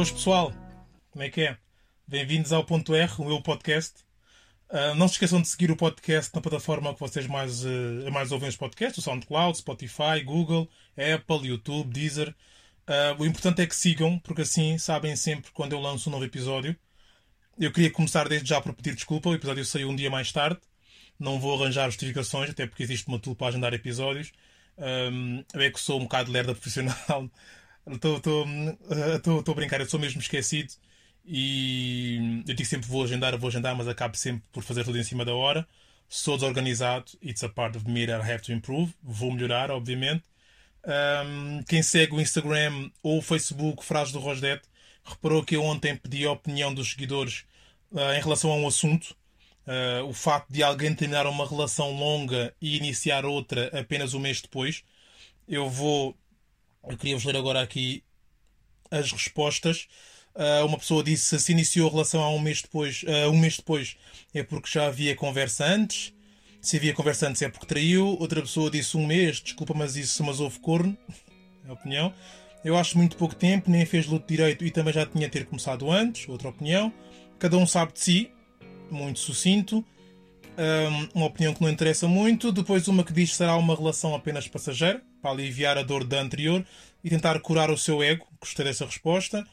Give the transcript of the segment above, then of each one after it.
Boas pessoal, como é que é? Bem-vindos ao Ponto R, o meu podcast. Uh, não se esqueçam de seguir o podcast na plataforma que vocês mais, uh, mais ouvem os podcasts, o SoundCloud, Spotify, Google, Apple, YouTube, Deezer. Uh, o importante é que sigam, porque assim sabem sempre quando eu lanço um novo episódio. Eu queria começar desde já por pedir desculpa, o episódio saiu um dia mais tarde. Não vou arranjar justificações, até porque existe uma tool para agendar episódios. Um, eu é que sou um bocado lerda profissional. Estou a brincar, eu sou mesmo esquecido. E eu digo sempre vou agendar, vou agendar, mas acabo sempre por fazer tudo em cima da hora. Sou desorganizado, it's a part of me that I have to improve. Vou melhorar, obviamente. Um, quem segue o Instagram ou o Facebook Frases do Rosdet reparou que eu ontem pedi a opinião dos seguidores uh, em relação a um assunto. Uh, o facto de alguém terminar uma relação longa e iniciar outra apenas um mês depois. Eu vou. Eu queria vos ler agora aqui as respostas. Uh, uma pessoa disse se iniciou a relação há um mês depois, uh, um mês depois é porque já havia conversa antes. Se havia conversa antes é porque traiu. Outra pessoa disse um mês, desculpa, mas isso mas houve corno. É a opinião. Eu acho muito pouco tempo, nem fez luto direito e também já tinha ter começado antes. Outra opinião. Cada um sabe de si. Muito sucinto. Um, uma opinião que não interessa muito. Depois uma que diz que será uma relação apenas passageira, para aliviar a dor da anterior e tentar curar o seu ego. Gostei dessa resposta.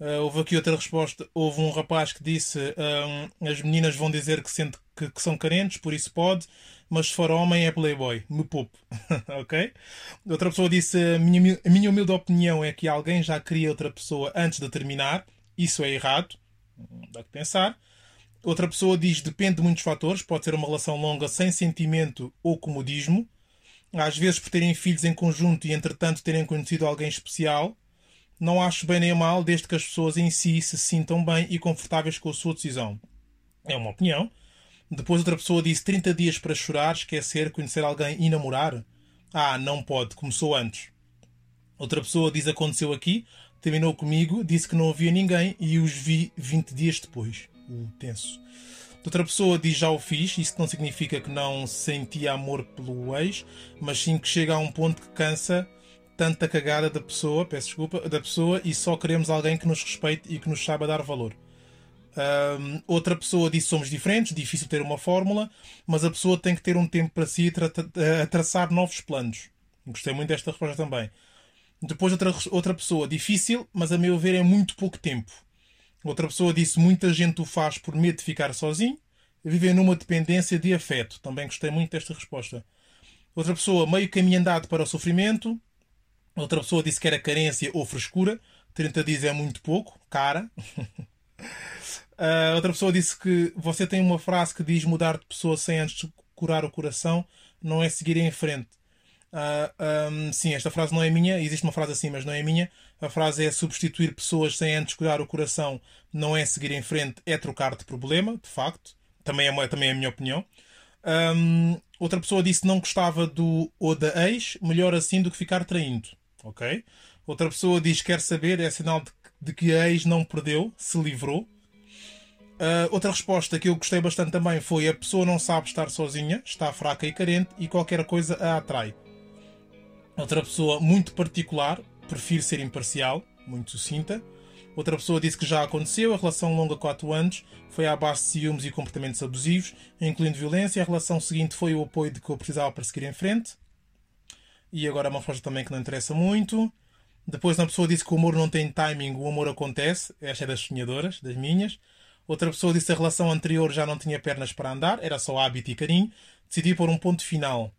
Uh, houve aqui outra resposta. Houve um rapaz que disse: um, as meninas vão dizer que, sente, que, que, são carentes, por isso pode, mas se for homem é playboy. Me poupe. ok? Outra pessoa disse: a minha, a minha humilde opinião é que alguém já queria outra pessoa antes de terminar. Isso é errado. Dá que pensar. Outra pessoa diz: depende de muitos fatores. Pode ser uma relação longa sem sentimento ou comodismo. Às vezes por terem filhos em conjunto e entretanto terem conhecido alguém especial não acho bem nem mal, desde que as pessoas em si se sintam bem e confortáveis com a sua decisão. É uma opinião. Depois outra pessoa disse 30 dias para chorar, esquecer, conhecer alguém e namorar. Ah, não pode, começou antes. Outra pessoa diz aconteceu aqui, terminou comigo, disse que não havia ninguém e os vi 20 dias depois. Tenso. Outra pessoa diz já o fiz, isso não significa que não sentia amor pelo ex, mas sim que chega a um ponto que cansa tanta cagada da pessoa, peço desculpa, da pessoa e só queremos alguém que nos respeite e que nos saiba dar valor. Um, outra pessoa disse somos diferentes, difícil ter uma fórmula, mas a pessoa tem que ter um tempo para si tra a traçar novos planos. Gostei muito desta resposta também. Depois outra, outra pessoa, difícil, mas a meu ver é muito pouco tempo. Outra pessoa disse muita gente o faz por medo de ficar sozinho, viver numa dependência de afeto. Também gostei muito desta resposta. Outra pessoa, meio caminho andado para o sofrimento, Outra pessoa disse que era carência ou frescura. 30 dias é muito pouco, cara. uh, outra pessoa disse que você tem uma frase que diz mudar de pessoa sem antes curar o coração não é seguir em frente. Uh, ah, um, sim, esta frase não é minha. Existe uma frase assim, mas não é minha. A frase é substituir pessoas sem antes curar o coração não é seguir em frente, é trocar de problema, de facto. Também é, também é a minha opinião. Um, outra pessoa disse não gostava do ou da ex, melhor assim do que ficar traindo ok? Outra pessoa diz que quer saber, é sinal de, de que a ex não perdeu, se livrou. Uh, outra resposta que eu gostei bastante também foi: a pessoa não sabe estar sozinha, está fraca e carente e qualquer coisa a atrai. Outra pessoa muito particular, prefiro ser imparcial, muito sucinta. Outra pessoa disse que já aconteceu, a relação longa 4 anos foi à base de ciúmes e comportamentos abusivos, incluindo violência. A relação seguinte foi o apoio de que eu precisava para seguir em frente. E agora uma resposta também que não interessa muito. Depois uma pessoa disse que o amor não tem timing, o amor acontece. Esta é das sonhadoras, das minhas. Outra pessoa disse que a relação anterior já não tinha pernas para andar, era só hábito e carinho. Decidi pôr um ponto final.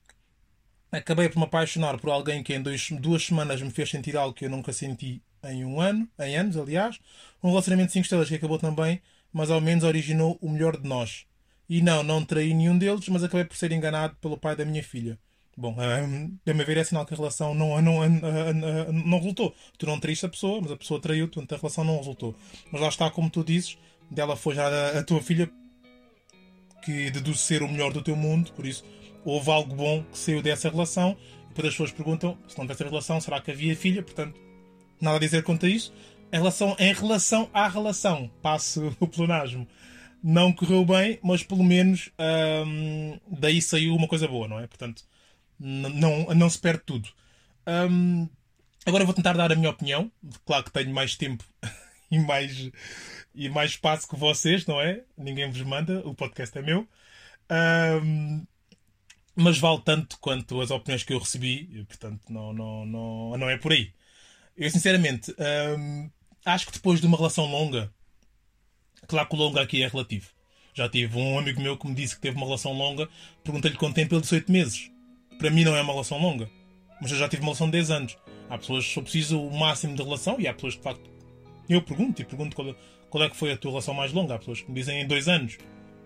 Acabei por me apaixonar por alguém que em dois, duas semanas me fez sentir algo que eu nunca senti em um ano, em anos, aliás. Um relacionamento de 5 estrelas que acabou também, mas ao menos originou o melhor de nós. E não, não traí nenhum deles, mas acabei por ser enganado pelo pai da minha filha. Bom, a meu ver é sinal que a relação não, não, não, não resultou. Tu não traíste a pessoa, mas a pessoa traiu, portanto a relação não resultou. Mas lá está, como tu dizes, dela foi já a, a tua filha que deduz ser o melhor do teu mundo, por isso houve algo bom que saiu dessa relação. E depois as pessoas perguntam se não tivesse relação, será que havia filha? Portanto, nada a dizer quanto a isso. Em relação, em relação à relação, passo o pleonasmo. Não correu bem, mas pelo menos hum, daí saiu uma coisa boa, não é? Portanto, não, não se perde tudo. Um, agora vou tentar dar a minha opinião. Claro que tenho mais tempo e mais, e mais espaço que vocês, não é? Ninguém vos manda, o podcast é meu. Um, mas vale tanto quanto as opiniões que eu recebi, portanto, não, não, não, não é por aí. Eu, sinceramente, um, acho que depois de uma relação longa, claro que o longa aqui é relativo. Já tive um amigo meu que me disse que teve uma relação longa, perguntei-lhe quanto tempo, ele disse 8 meses. Para mim não é uma relação longa, mas eu já tive uma relação de 10 anos. Há pessoas que só precisam o máximo de relação e há pessoas que, de facto, eu pergunto e pergunto qual, qual é que foi a tua relação mais longa. Há pessoas que me dizem em 2 anos.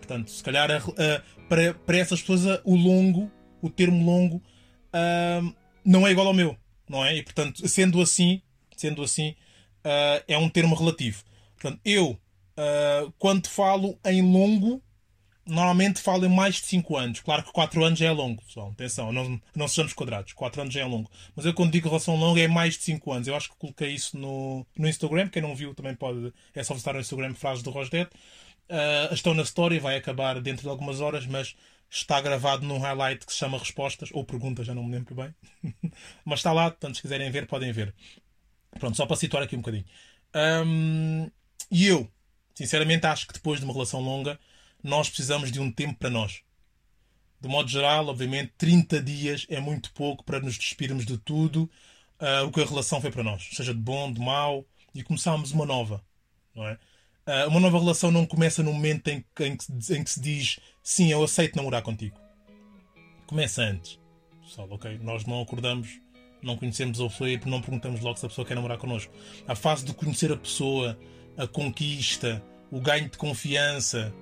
Portanto, se calhar a, a, para, para essas pessoas o longo, o termo longo, não é igual ao meu, não é? E portanto, sendo assim, sendo assim, uh, é um termo relativo. Portanto, eu, uh, quando falo em longo, normalmente falo em mais de 5 anos. Claro que 4 anos já é longo, pessoal. Atenção, não, não sejamos quadrados. 4 anos já é longo. Mas eu quando digo relação longa é mais de 5 anos. Eu acho que coloquei isso no, no Instagram. Quem não viu também pode. É só visitar o Instagram Frases do Rosdet. Uh, estão na história, vai acabar dentro de algumas horas, mas está gravado num highlight que se chama Respostas, ou Perguntas, já não me lembro bem. mas está lá, portanto, se quiserem ver, podem ver. Pronto, só para situar aqui um bocadinho. Um, e eu, sinceramente, acho que depois de uma relação longa, nós precisamos de um tempo para nós. De modo geral, obviamente, 30 dias é muito pouco para nos despirmos de tudo uh, o que a relação foi para nós, seja de bom, de mau, e começarmos uma nova. Não é? Uh, uma nova relação não começa no momento em que, em, que, em que se diz sim, eu aceito namorar contigo. Começa antes. Pessoal, ok? Nós não acordamos, não conhecemos a pessoa e não perguntamos logo se a pessoa quer namorar connosco. A fase de conhecer a pessoa, a conquista, o ganho de confiança.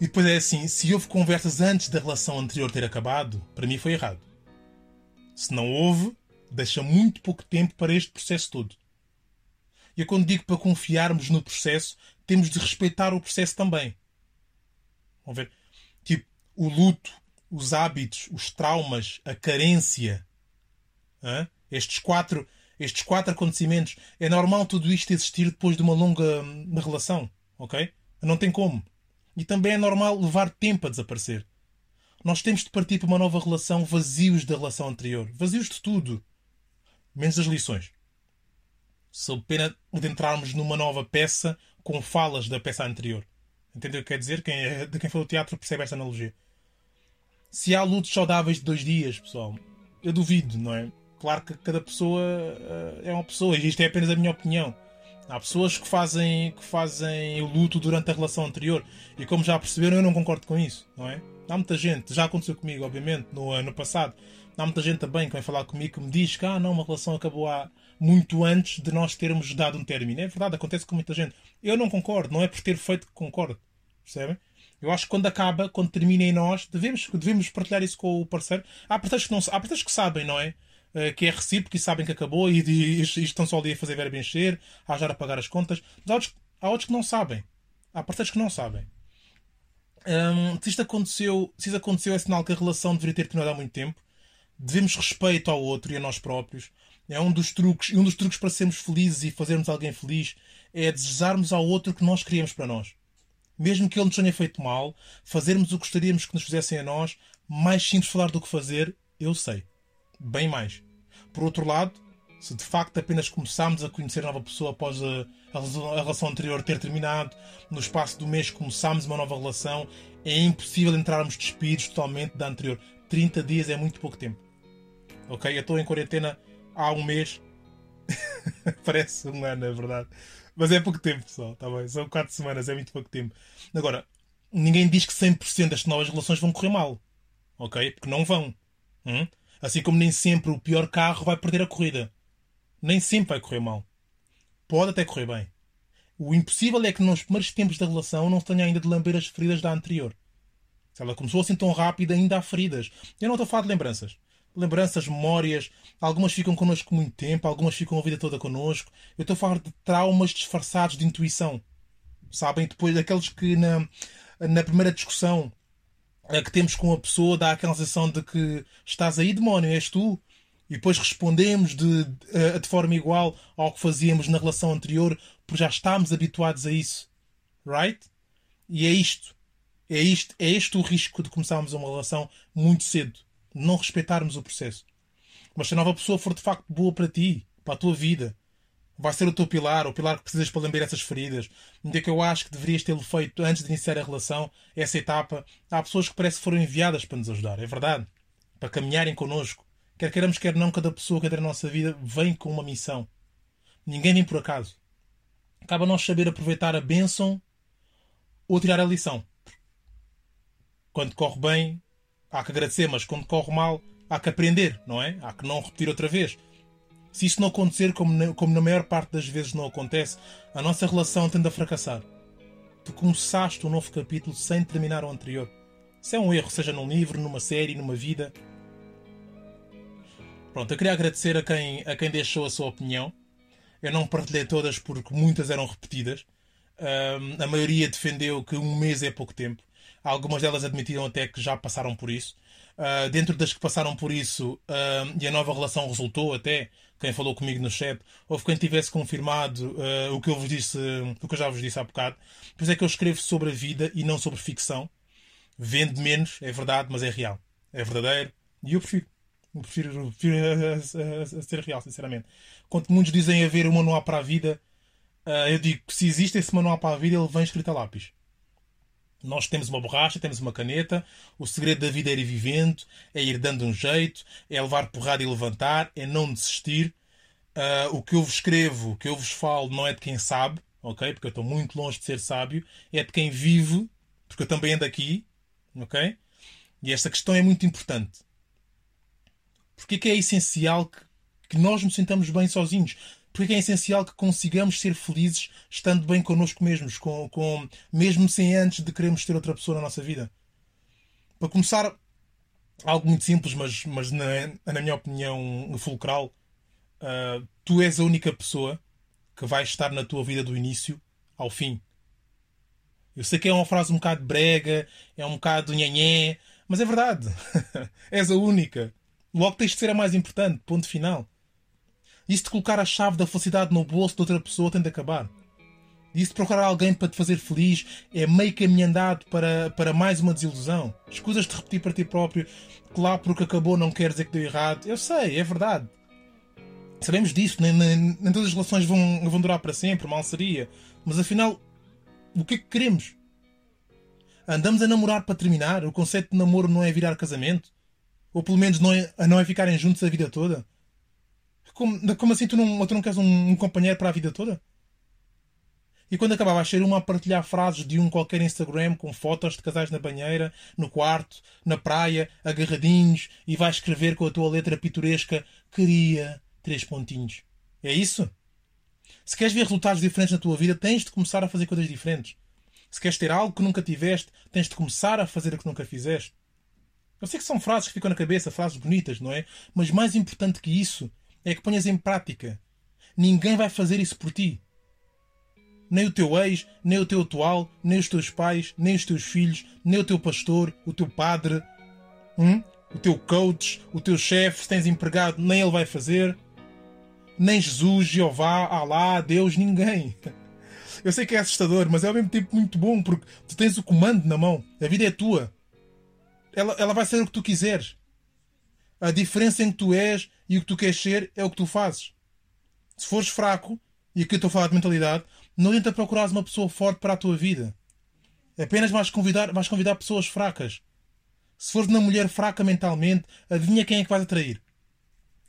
E depois é assim: se houve conversas antes da relação anterior ter acabado, para mim foi errado. Se não houve, deixa muito pouco tempo para este processo todo. E quando digo para confiarmos no processo, temos de respeitar o processo também. Vamos ver? Tipo, o luto, os hábitos, os traumas, a carência. Estes quatro estes quatro acontecimentos, é normal tudo isto existir depois de uma longa hum, relação, ok? Não tem como. E também é normal levar tempo a desaparecer. Nós temos de partir para uma nova relação vazios da relação anterior. Vazios de tudo. Menos das lições. Sob pena de entrarmos numa nova peça com falas da peça anterior. Entendeu o que quer dizer? Quem é, de quem o teatro percebe esta analogia. Se há lutos saudáveis de dois dias, pessoal, eu duvido, não é? Claro que cada pessoa uh, é uma pessoa, e isto é apenas a minha opinião. Há pessoas que fazem, que fazem o luto durante a relação anterior, e como já perceberam, eu não concordo com isso, não é? Há muita gente, já aconteceu comigo, obviamente, no ano passado. Há muita gente também que vem falar comigo que me diz que ah, não, uma relação acabou há muito antes de nós termos dado um término. É verdade, acontece com muita gente. Eu não concordo, não é por ter feito que concordo. Percebem? Eu acho que quando acaba, quando termina em nós, devemos, devemos partilhar isso com o parceiro. Há pretextos que, não, há pretextos que sabem, não é? Uh, que é recíproco e sabem que acabou e, e, e estão só ali a fazer verbo encher, a ajudar a pagar as contas. Mas há outros, há outros que não sabem. Há pretextos que não sabem. Um, se isto aconteceu, se isso aconteceu, é sinal que a relação deveria ter terminado há muito tempo. Devemos respeito ao outro e a nós próprios. É um dos truques, e um dos truques para sermos felizes e fazermos alguém feliz é desejarmos ao outro o que nós queríamos para nós. Mesmo que ele nos tenha feito mal, fazermos o que gostaríamos que nos fizessem a nós, mais simples falar do que fazer, eu sei. Bem mais. Por outro lado, se de facto apenas começámos a conhecer a nova pessoa após a, a, relação anterior ter terminado, no espaço do mês começámos uma nova relação, é impossível entrarmos despidos totalmente da anterior. 30 dias é muito pouco tempo. Ok? Eu estou em quarentena há um mês. Parece um ano, é verdade. Mas é pouco tempo, pessoal. Tá bem? São 4 semanas, é muito pouco tempo. Agora, ninguém diz que 100% das novas relações vão correr mal. Ok? Porque não vão. Hum? Assim como nem sempre o pior carro vai perder a corrida nem sempre vai correr mal. Pode até correr bem. O impossível é que nos primeiros tempos da relação não se tenha ainda de lamber as feridas da anterior. Se ela começou assim tão rápido, ainda há feridas. Eu não estou a falar de lembranças. Lembranças, memórias, algumas ficam connosco muito tempo, algumas ficam a vida toda connosco. Eu estou a falar de traumas disfarçados de intuição. Sabem? Depois daqueles que na, na primeira discussão eh, que temos com a pessoa dá aquela sensação de que estás aí, demónio, és tu e depois respondemos de, de, eh, de, forma igual ao que fazíamos na relação anterior, porque já estamos habituados a isso. Right? E é isto. É isto, é este o risco de começarmos uma relação muito cedo. Não respeitarmos o processo. Mas se a nova pessoa for de facto boa para ti, para a tua vida, vai ser o teu pilar, o pilar que precisas para lembrar essas feridas. Um dia que eu acho que deverias ter feito antes de iniciar a relação, essa etapa. Há pessoas que parece que foram enviadas para nos ajudar, é verdade. Para caminharem connosco. Quer queiramos, quer não, cada pessoa que entra na nossa vida vem com uma missão. Ninguém vem por acaso. Acaba nós saber aproveitar a bênção ou tirar a lição. Quando corre bem, há que agradecer, mas quando corre mal, há que aprender, não é? Há que não repetir outra vez. Se isso não acontecer, como na, como na maior parte das vezes não acontece, a nossa relação tende a fracassar. Tu começaste um novo capítulo sem terminar o anterior. Isso é um erro, seja num livro, numa série, numa vida. Pronto, eu queria agradecer a quem, a quem deixou a sua opinião. Eu não partilhei todas porque muitas eram repetidas. Um, a maioria defendeu que um mês é pouco tempo. Algumas delas admitiram até que já passaram por isso. Uh, dentro das que passaram por isso uh, e a nova relação resultou até, quem falou comigo no chat, houve quem tivesse confirmado uh, o que eu vos disse, o que eu já vos disse há bocado. Pois é que eu escrevo sobre a vida e não sobre ficção. Vende menos, é verdade, mas é real. É verdadeiro. E eu prefiro. Eu prefiro, prefiro a, a, a, ser real, sinceramente. Quando muitos dizem haver um manual para a vida, eu digo que se existe esse manual para a vida, ele vem escrito a lápis. Nós temos uma borracha, temos uma caneta. O segredo da vida é ir vivendo, é ir dando um jeito, é levar porrada e levantar, é não desistir. Uh, o que eu vos escrevo, o que eu vos falo, não é de quem sabe, ok? Porque eu estou muito longe de ser sábio. É de quem vive, porque eu também ando aqui, ok? E esta questão é muito importante. Porque é que é essencial que, que nós nos sintamos bem sozinhos? Porque é essencial que consigamos ser felizes estando bem connosco mesmos, com, com, mesmo sem antes de queremos ter outra pessoa na nossa vida. Para começar, algo muito simples, mas, mas na, na minha opinião fulcral, uh, tu és a única pessoa que vai estar na tua vida do início ao fim. Eu sei que é uma frase um bocado brega, é um bocado nhanhé, mas é verdade. és a única. Logo tens de ser a mais importante. Ponto final. Isso de colocar a chave da felicidade no bolso de outra pessoa tem de acabar. Isso de procurar alguém para te fazer feliz é meio caminho andado para, para mais uma desilusão. Escusas de repetir para ti próprio que lá porque acabou não quer dizer que deu errado. Eu sei, é verdade. Sabemos disso, nem, nem, nem todas as relações vão, vão durar para sempre, mal seria. Mas afinal, o que é que queremos? Andamos a namorar para terminar? O conceito de namoro não é virar casamento? Ou pelo menos não é, não é ficarem juntos a vida toda? Como, como assim tu não, tu não queres um, um, companheiro para a vida toda? E quando acabava a ser uma a partilhar frases de um qualquer Instagram com fotos de casais na banheira, no quarto, na praia, agarradinhos, e vai escrever com a tua letra pitoresca queria três pontinhos. É isso? Se queres ver resultados diferentes na tua vida, tens de começar a fazer coisas diferentes. Se queres ter algo que nunca tiveste, tens de começar a fazer o que nunca fizeste. Eu sei que são frases que ficam na cabeça, frases bonitas, não é? Mas mais importante que isso é que ponhas em prática. Ninguém vai fazer isso por ti. Nem o teu ex, nem o teu atual, nem os teus pais, nem os teus filhos, nem o teu pastor, o teu padre, hum? o teu coach, o teu chefe, se tens empregado, nem ele vai fazer. Nem Jesus, Jeová, Alá, Deus, ninguém. Eu sei que é assustador, mas é ao mesmo tempo muito bom porque tu tens o comando na mão. A vida é tua. Ela, ela vai ser o que tu quiseres. A diferença em que tu és e o que tu queres ser é o que tu fazes. Se fores fraco, e aqui eu estou a falar de mentalidade, não tenta procurar uma pessoa forte para a tua vida. Apenas vais convidar, vais convidar pessoas fracas. Se fores uma mulher fraca mentalmente, adivinha quem é que vais atrair?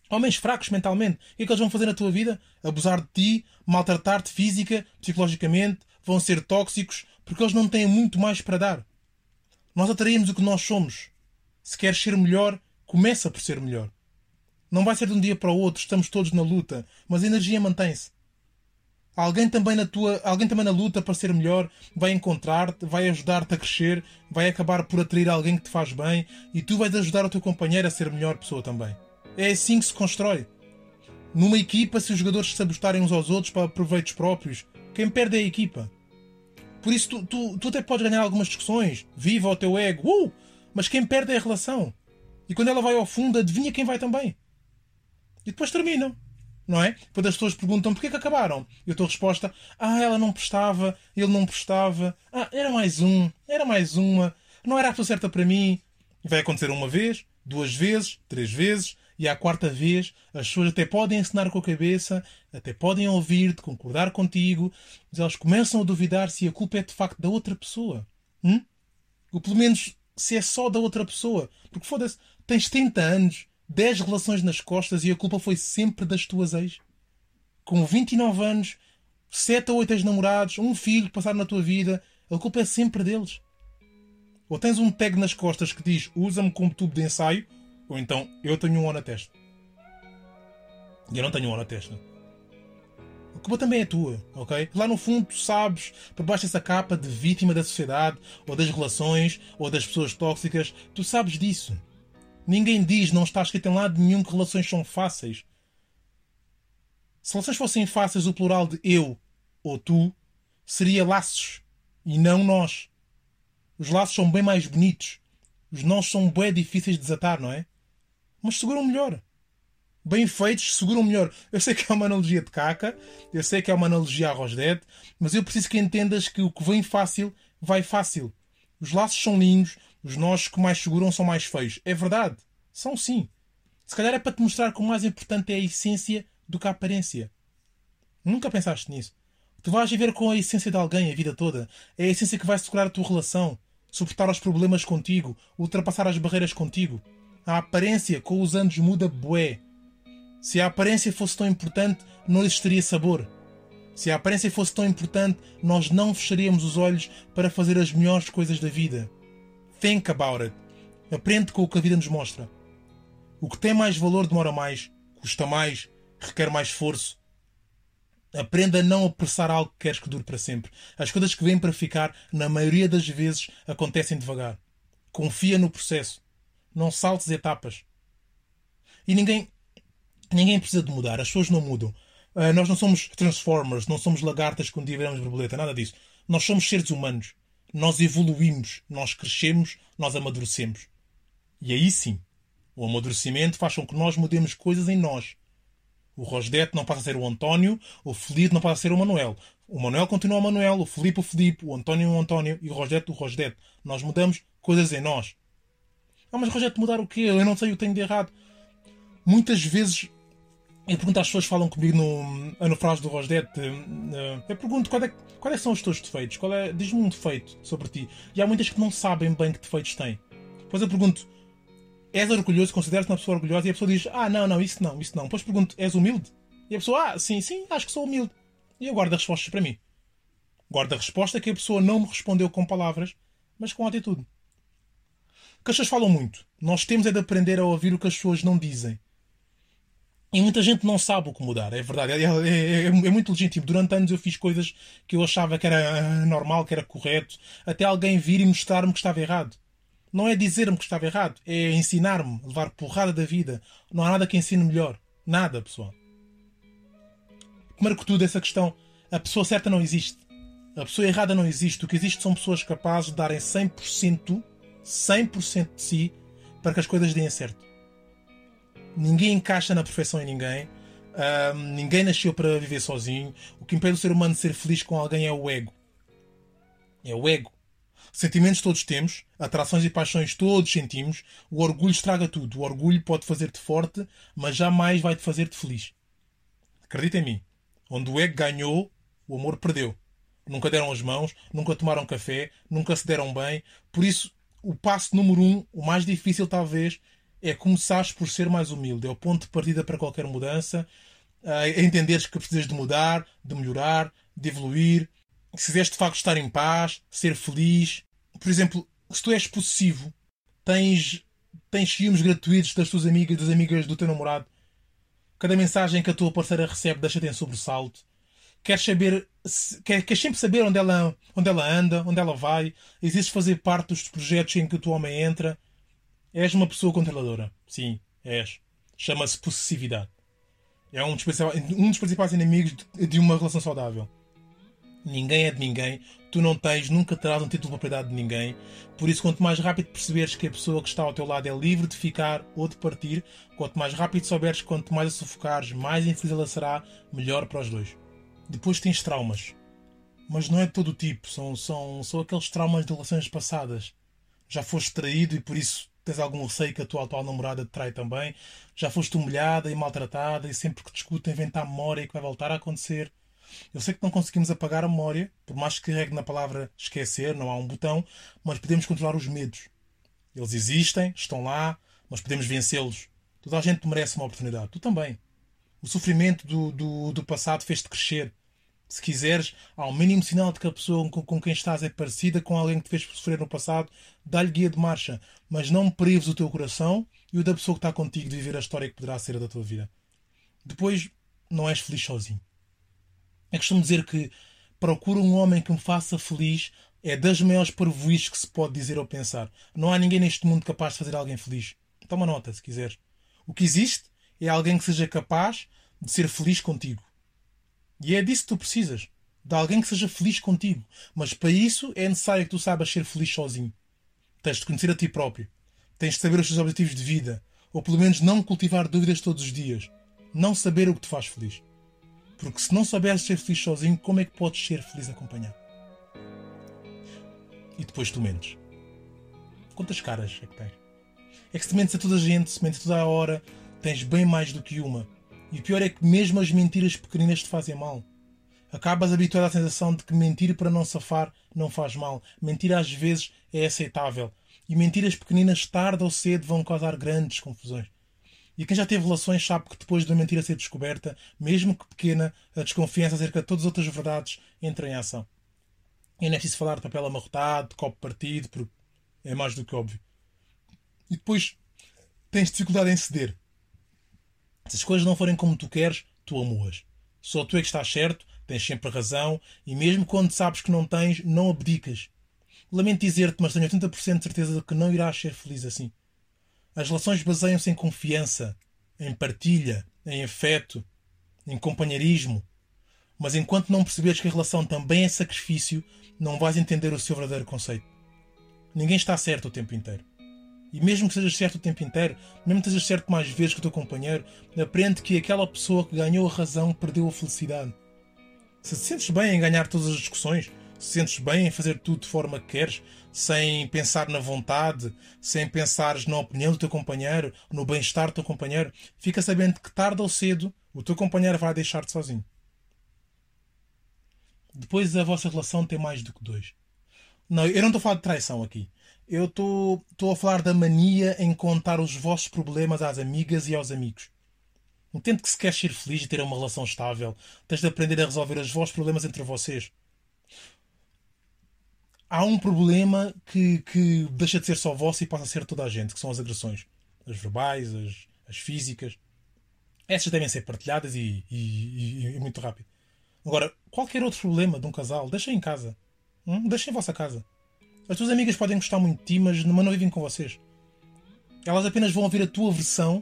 Homens fracos mentalmente. O que é que eles vão fazer na tua vida? Abusar de ti, maltratar-te física, psicologicamente, vão ser tóxicos, porque eles não têm muito mais para dar. Nós atraímos o que nós somos. Se queres ser melhor, começa por ser melhor. Não vai ser de um dia para o outro, estamos todos na luta, mas a energia mantém-se. Alguém também na tua, alguém também na luta para ser melhor vai encontrar-te, vai ajudar-te a crescer, vai acabar por atrair alguém que te faz bem e tu vais ajudar o teu companheiro a ser melhor pessoa também. É assim que se constrói. Numa equipa, se os jogadores se sabotagem uns aos outros para proveitos próprios, quem perde é a equipa. Por isso, tu, tu, tu até podes ganhar algumas discussões, viva o teu ego, uh! mas quem perde é a relação. E quando ela vai ao fundo, adivinha quem vai também. E depois terminam. Não é? Depois as pessoas perguntam porquê que acabaram. E a tua resposta: Ah, ela não prestava, ele não prestava. Ah, era mais um, era mais uma. Não era a pessoa certa para mim. Vai acontecer uma vez, duas vezes, três vezes. E à quarta vez, as pessoas até podem ensinar com a cabeça, até podem ouvir-te, concordar contigo, mas elas começam a duvidar se a culpa é de facto da outra pessoa. Hum? Ou pelo menos se é só da outra pessoa. Porque foda-se, tens 30 anos, 10 relações nas costas e a culpa foi sempre das tuas ex. Com 29 anos, 7 ou 8 ex-namorados, um filho que passaram na tua vida, a culpa é sempre deles. Ou tens um tag nas costas que diz usa-me como tubo de ensaio, ou então eu tenho um O na testa. E eu não tenho um O na testa. A culpa também é tua, ok? Lá no fundo tu sabes, por baixo dessa capa de vítima da sociedade, ou das relações, ou das pessoas tóxicas, tu sabes disso. Ninguém diz, não está escrito em lado nenhum que relações são fáceis. Se relações fossem fáceis, o plural de eu ou tu seria laços e não nós. Os laços são bem mais bonitos. Os nós são bem difíceis de desatar, não é? Mas seguram melhor. Bem feitos, seguram melhor. Eu sei que é uma analogia de caca, eu sei que é uma analogia a Rosdet, mas eu preciso que entendas que o que vem fácil, vai fácil. Os laços são lindos, os nós que mais seguram são mais feios. É verdade. São sim. Se calhar é para te mostrar que o mais importante é a essência do que a aparência. Nunca pensaste nisso. Tu vais viver com a essência de alguém a vida toda. É a essência que vai segurar a tua relação, suportar os problemas contigo, ultrapassar as barreiras contigo. A aparência com os anos muda bué. Se a aparência fosse tão importante, não existiria sabor. Se a aparência fosse tão importante, nós não fecharíamos os olhos para fazer as melhores coisas da vida. Think about it. Aprende com o que a vida nos mostra. O que tem mais valor demora mais, custa mais, requer mais esforço. Aprenda a não apressar algo que queres que dure para sempre. As coisas que vêm para ficar, na maioria das vezes, acontecem devagar. Confia no processo. Não saltes etapas. E ninguém, ninguém precisa de mudar. As pessoas não mudam. Uh, nós não somos Transformers, não somos lagartas quando tivermos borboleta, nada disso. Nós somos seres humanos. Nós evoluímos, nós crescemos, nós amadurecemos. E aí sim, o amadurecimento faz com que nós mudemos coisas em nós. O Rosdete não passa a ser o António, o Felipe não passa a ser o Manuel. O Manuel continua o Manuel, o Felipe o Felipe, o António o António e o Rosdete o Rosdete. Nós mudamos coisas em nós. Ah, mas Rosdete, mudar o quê? Eu não sei que tenho de errado. Muitas vezes eu pergunto às pessoas que falam comigo no, no frase do Rosdete, eh, eu pergunto quais é, quais são os teus defeitos, qual é, diz-me um defeito sobre ti. E há muitas que não sabem bem que defeitos têm. Depois eu pergunto, és orgulhoso, consideras-te uma pessoa orgulhosa e a pessoa diz, ah, não, não, isso não, isso não. Depois pergunto, és humilde? E a pessoa, ah, sim, sim, acho que sou humilde. E eu guardo as respostas para mim. Guardo a resposta que a pessoa não me respondeu com palavras, mas com atitude. Que as pessoas falam muito. Nós temos é de aprender a ouvir o que as pessoas não dizem. E muita gente não sabe o que mudar, é verdade. É, é, é, muito legítimo. Durante anos eu fiz coisas que eu achava que era normal, que era correto, até alguém vir e mostrar-me que estava errado. Não é dizer-me que estava errado, é ensinar-me, levar porrada da vida. Não há nada que ensine melhor. Nada, pessoal. Primeiro que tudo, essa questão, a pessoa certa não existe. A pessoa errada não existe. O que existe são pessoas capazes de darem 100%, 100% de si para que as coisas deem certo. Ninguém encaixa na perfeição em ninguém. Ninguém nasceu para viver sozinho. O que impede o ser humano de ser feliz com alguém é o ego. É o ego. Sentimentos todos temos, atrações e paixões todos sentimos. O orgulho estraga tudo. O orgulho pode fazer-te forte, mas jamais vai-te fazer-te feliz. Acredita em mim. Onde o ego ganhou, o amor perdeu. Nunca deram as mãos, nunca tomaram café, nunca se deram bem. Por isso, o passo número um, o mais difícil talvez, é começares por ser mais humilde. É o ponto de partida para qualquer mudança. É entenderes que precisas de mudar, de melhorar, de evoluir, se quiseres de facto estar em paz, ser feliz. Por exemplo, se tu és possessivo, tens, tens ciúmes gratuitos das tuas amigas, das amigas do teu namorado, cada mensagem que a tua parceira recebe deixa-te em sobressalto. Queres saber, quer, sempre saber onde ela, onde ela anda, onde ela vai, existe fazer parte dos projetos em que o teu homem entra. És uma pessoa controladora. Sim, és. Chama-se possessividade. É um dos, um dos principais inimigos de uma relação saudável ninguém é de ninguém, tu não tens, nunca terás um título de propriedade de ninguém. Por isso, quanto mais rápido perceberes que a pessoa que está ao teu lado é livre de ficar ou de partir, quanto mais rápido souberes quanto mais a sufocares, mais infeliz ela será, melhor para os dois. Depois tens traumas. Mas não é de todo o tipo, são, são, são aqueles traumas de relações passadas. Já foste traído e por isso tens algum receio que a tua atual namorada te trai também. Já foste humilhada e maltratada e sempre que discutem inventar memória e que vai voltar a acontecer. Eu sei que não conseguimos apagar a memória, por mais que carregue na palavra esquecer, não há um botão, mas podemos controlar os medos. Eles existem, estão lá, mas podemos vencê-los. Toda a gente merece uma oportunidade. Tu também. O sofrimento do, do, do passado fez-te crescer. Se quiseres, ao mínimo sinal de que a pessoa com, quem estás é parecida com alguém que te fez sofrer no passado, dá-lhe guia de marcha. Mas não prives o teu coração e o da pessoa que está contigo de viver a história que poderá ser a da tua vida. Depois, não és feliz sozinho. Eu costumo dizer que procuro um homem que me faça feliz é das maiores parvoices que se pode dizer ou pensar. Não há ninguém neste mundo capaz de fazer alguém feliz. Toma nota, se quiseres. O que existe é alguém que seja capaz de ser feliz contigo. E é disso que tu precisas. De alguém que seja feliz contigo. Mas para isso é necessário que tu saibas ser feliz sozinho. Tens de conhecer a ti próprio. Tens de saber os teus objetivos de vida. Ou pelo menos não cultivar dúvidas todos os dias. Não saber o que te faz feliz. Porque se não souberes ser feliz sozinho, como é que podes ser feliz acompanhado? E depois tu mentes. Quantas caras é que tens? É que se mentes a toda a gente, se mentes a toda a hora, tens bem mais do que uma. E o pior é que mesmo as mentiras pequeninas te fazem mal. Acabas habituado à sensação de que mentir para não safar não faz mal. Mentir às vezes é aceitável. E mentiras pequeninas, tarde ou cedo, vão causar grandes confusões. E quem já teve relações sabe que depois de uma mentira ser descoberta, mesmo que pequena, a desconfiança acerca de todas as outras verdades entra em ação. Não é preciso falar de papel amarrotado, de copo partido, porque é mais do que óbvio. E depois tens dificuldade em ceder. Se as coisas não forem como tu queres, tu amuas. Só tu é que estás certo, tens sempre razão, e mesmo quando sabes que não tens, não abdicas. Lamento dizer-te, mas tenho 80% de certeza de que não irás ser feliz assim. As relações baseiam-se em confiança, em partilha, em afeto, em companheirismo. Mas enquanto não perceberes que a relação também é sacrifício, não vais entender o seu verdadeiro conceito. Ninguém está certo o tempo inteiro. E mesmo que sejas certo o tempo inteiro, mesmo que sejas certo mais vezes que o teu companheiro, aprende que aquela pessoa que ganhou a razão perdeu a felicidade. Se te sentes bem em ganhar todas as discussões, se sentes bem em fazer tudo de forma que queres, sem pensar na vontade, sem pensares na opinião do teu companheiro, no bem-estar do teu companheiro, fica sabendo que tarde ou cedo o teu companheiro vai deixar-te sozinho. Depois a vossa relação tem mais do que dois. Não, eu não estou a falar de traição aqui. Eu estou a falar da mania em contar os vossos problemas às amigas e aos amigos. Entendo que se queres ser feliz e ter uma relação estável, tens de aprender a resolver os vossos problemas entre vocês há um problema que, que deixa de ser só vosso e passa a ser toda a gente, que são as agressões. As verbais, as, as físicas. Essas devem ser partilhadas e, e, e, muito rápido. Agora, qualquer outro problema de um casal, deixem em casa. Hum? Deixem em vossa casa. As tuas amigas podem gostar muito de ti, mas não vivem com vocês. Elas apenas vão ouvir a tua versão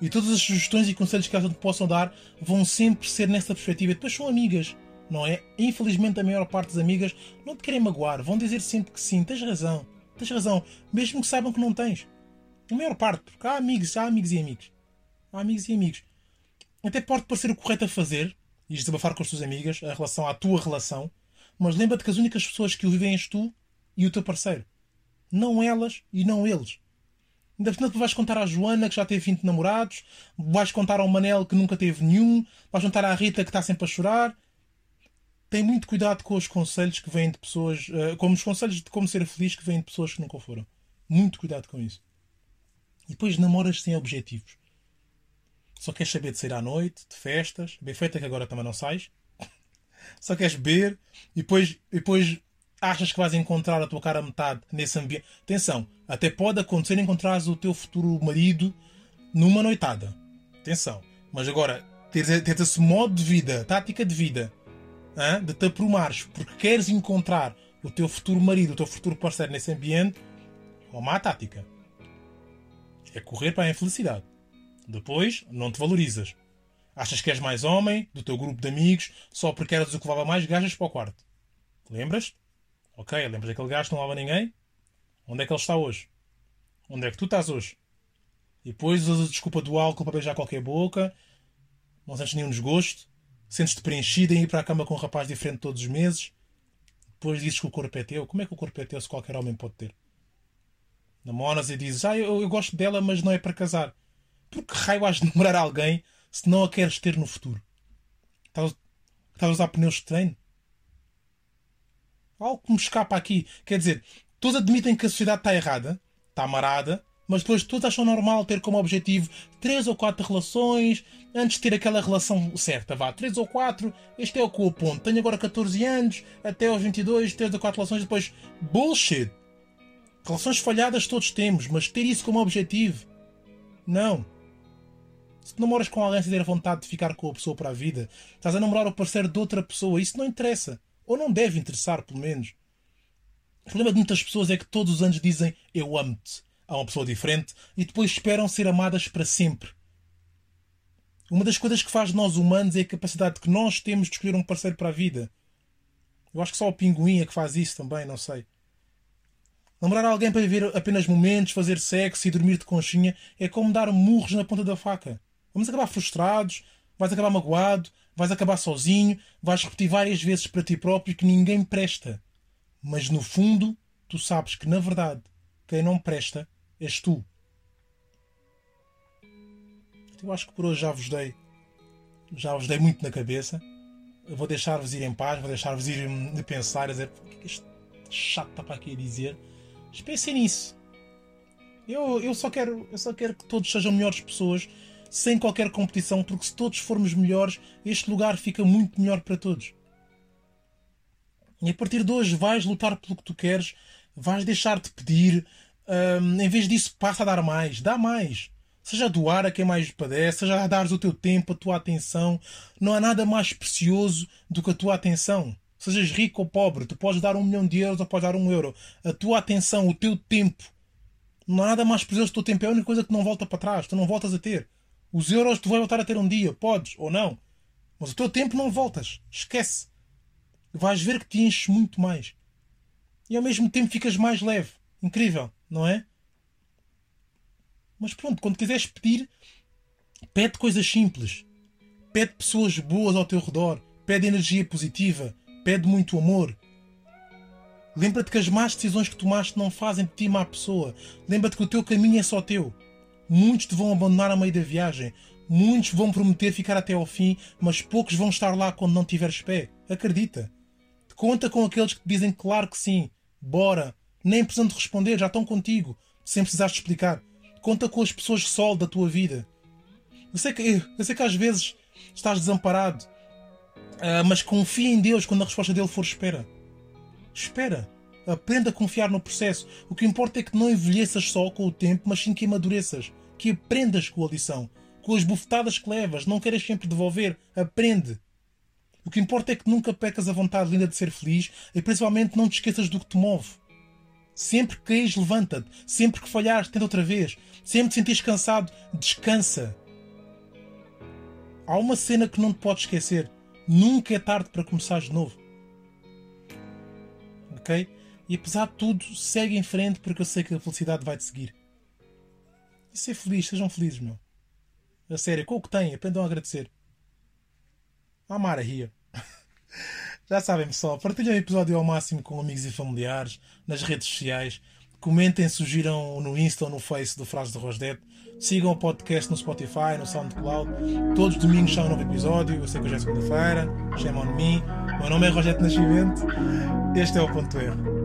e todas as sugestões e conselhos que elas te possam dar vão sempre ser nessa perspectiva. E depois são amigas não é? Infelizmente, a maior parte das amigas não te querem magoar, vão dizer sempre que sim, tens razão, tens razão, mesmo que saibam que não tens. A maior parte, porque há amigos, há amigos e amigos. Há amigos e amigos. Até pode parecer o correto a fazer e desabafar com as tuas amigas a relação à tua relação, mas lembra-te que as únicas pessoas que o vivem és tu e o teu parceiro. Não elas e não eles. Ainda por vais contar à Joana que já teve 20 namorados, vais contar ao Manel que nunca teve nenhum, vais contar à Rita que está sempre a chorar, tem muito cuidado com os conselhos que vêm de pessoas, uh, como os conselhos de como ser feliz que vêm de pessoas que nunca foram. Muito cuidado com isso. E depois namoras sem objetivos. Só queres saber de sair à noite, de festas, bem feita que agora também não sais. Só queres beber e depois, e depois achas que vais encontrar a tua cara metade nesse ambiente. Atenção, até pode acontecer encontrares o teu futuro marido numa noitada. Atenção. Mas agora, teres, teres esse modo de vida, tática de vida, hein, de te aprumares porque queres encontrar o teu futuro marido, o teu futuro parceiro nesse ambiente, é uma má tática. É correr para a infelicidade. Depois, não te valorizas. Achas que és mais homem do teu grupo de amigos só porque eras o que levava mais gajas para o quarto. Lembras? Ok, lembras daquele gajo que não leva ninguém? Onde é que ele está hoje? Onde é que tu estás hoje? E depois usas a desculpa do álcool para beijar qualquer boca, não sentes nenhum desgosto, Sentes-te preenchido em ir para a cama com um rapaz diferente todos os meses. Depois dizes que o corpo é teu. Como é que o corpo é teu se qualquer homem pode ter? Namoras e dizes, ah, eu, eu gosto dela, mas não é para casar. Por que raio de namorar alguém se não a queres ter no futuro? Estás, a usar pneus de treino? Algo que me escapa aqui. Quer dizer, todos admitem que a sociedade está errada, está amarada, mas depois todos acham normal ter como objetivo três ou quatro relações antes de ter aquela relação certa. Vá, três ou quatro, este é o que eu aponto. Tenho agora 14 anos, até aos 22, três ou quatro relações, depois bullshit. Relações falhadas todos temos, mas ter isso como objetivo, não. Se namoras com alguém sem ter vontade de ficar com a pessoa para a vida, estás a namorar o parceiro de outra pessoa, isso não interessa. Ou não deve interessar, pelo menos. O problema de muitas pessoas é que todos os anos dizem eu amo-te a uma pessoa diferente e depois esperam ser amadas para sempre. Uma das coisas que faz de nós humanos é a capacidade que nós temos de escolher um parceiro para a vida. Eu acho que só o pinguim é que faz isso também, não sei. Namorar alguém para viver apenas momentos, fazer sexo e dormir de conchinha é como dar murros na ponta da faca. Vamos acabar frustrados, vais acabar magoado, vais acabar sozinho, vais repetir várias vezes para ti próprio que ninguém presta. Mas no fundo, tu sabes que na verdade quem não presta és tu. Eu acho que por hoje já vos dei. Já vos dei muito na cabeça. Eu vou deixar-vos ir em paz, vou deixar-vos ir de pensar, dizer o que é que este chato está para aqui a dizer. Mas pensem nisso. Eu, eu, só quero, eu só quero que todos sejam melhores pessoas, sem qualquer competição, porque se todos formos melhores, este lugar fica muito melhor para todos. E a partir de hoje vais lutar pelo que tu queres, vais deixar de pedir, um, em vez disso passa a dar mais, dá mais. Seja doar a quem mais padece, seja dares o teu tempo, a tua atenção. Não há nada mais precioso do que a tua atenção. Sejas rico ou pobre, tu podes dar um milhão de euros ou podes dar um euro. A tua atenção, o teu tempo. Não há nada mais precioso do teu tempo. É a única coisa que não volta para trás. Tu não voltas a ter. Os euros tu vais voltar a ter um dia. Podes ou não. Mas o teu tempo não voltas. Esquece. Vais ver que te enches muito mais. E ao mesmo tempo ficas mais leve. Incrível, não é? Mas pronto, quando quiseres pedir, pede coisas simples. Pede pessoas boas ao teu redor. Pede energia positiva. Pede muito amor. Lembra-te que as más decisões que tomaste não fazem de ti má pessoa. Lembra-te que o teu caminho é só teu. Muitos te vão abandonar a meio da viagem. Muitos vão prometer ficar até ao fim, mas poucos vão estar lá quando não tiveres pé. Acredita. Conta com aqueles que te dizem claro que sim. Bora. Nem precisando responder, já estão contigo. Sem precisares explicar. Conta com as pessoas sol da tua vida. Eu sei que, eu sei que às vezes estás desamparado, uh, mas confia em Deus quando a resposta dele for espera. Espera. Aprenda a confiar no processo. O que importa é que não envelheças só com o tempo, mas sim que amadureças. Que aprendas com a lição. Com as bufetadas que levas. Não queres sempre devolver. Aprende. O que importa é que nunca pecas a vontade linda de ser feliz e principalmente não te esqueças do que te move. Sempre que caís, levanta-te. Sempre que falhares, tenta outra vez. Sempre te sentires cansado, descansa. Há uma cena que não te podes esquecer. Nunca é tarde para começar de novo. Ok? E apesar de tudo, segue em frente porque eu sei que a felicidade vai te seguir. E ser feliz, sejam felizes, meu. A sério, com o que têm, aprendam a agradecer. Amar a ria. Já sabem, pessoal, partilhem o episódio ao máximo com amigos e familiares, nas redes sociais. Comentem, sugiram no Insta ou no Face do Frase de Rosdet. Sigam o podcast no Spotify, no SoundCloud. Todos os domingos sai um novo episódio. Eu sei que hoje é segunda-feira. Shame on me. Meu nome é Rosdet Nascimento. Este é o Ponto Erro.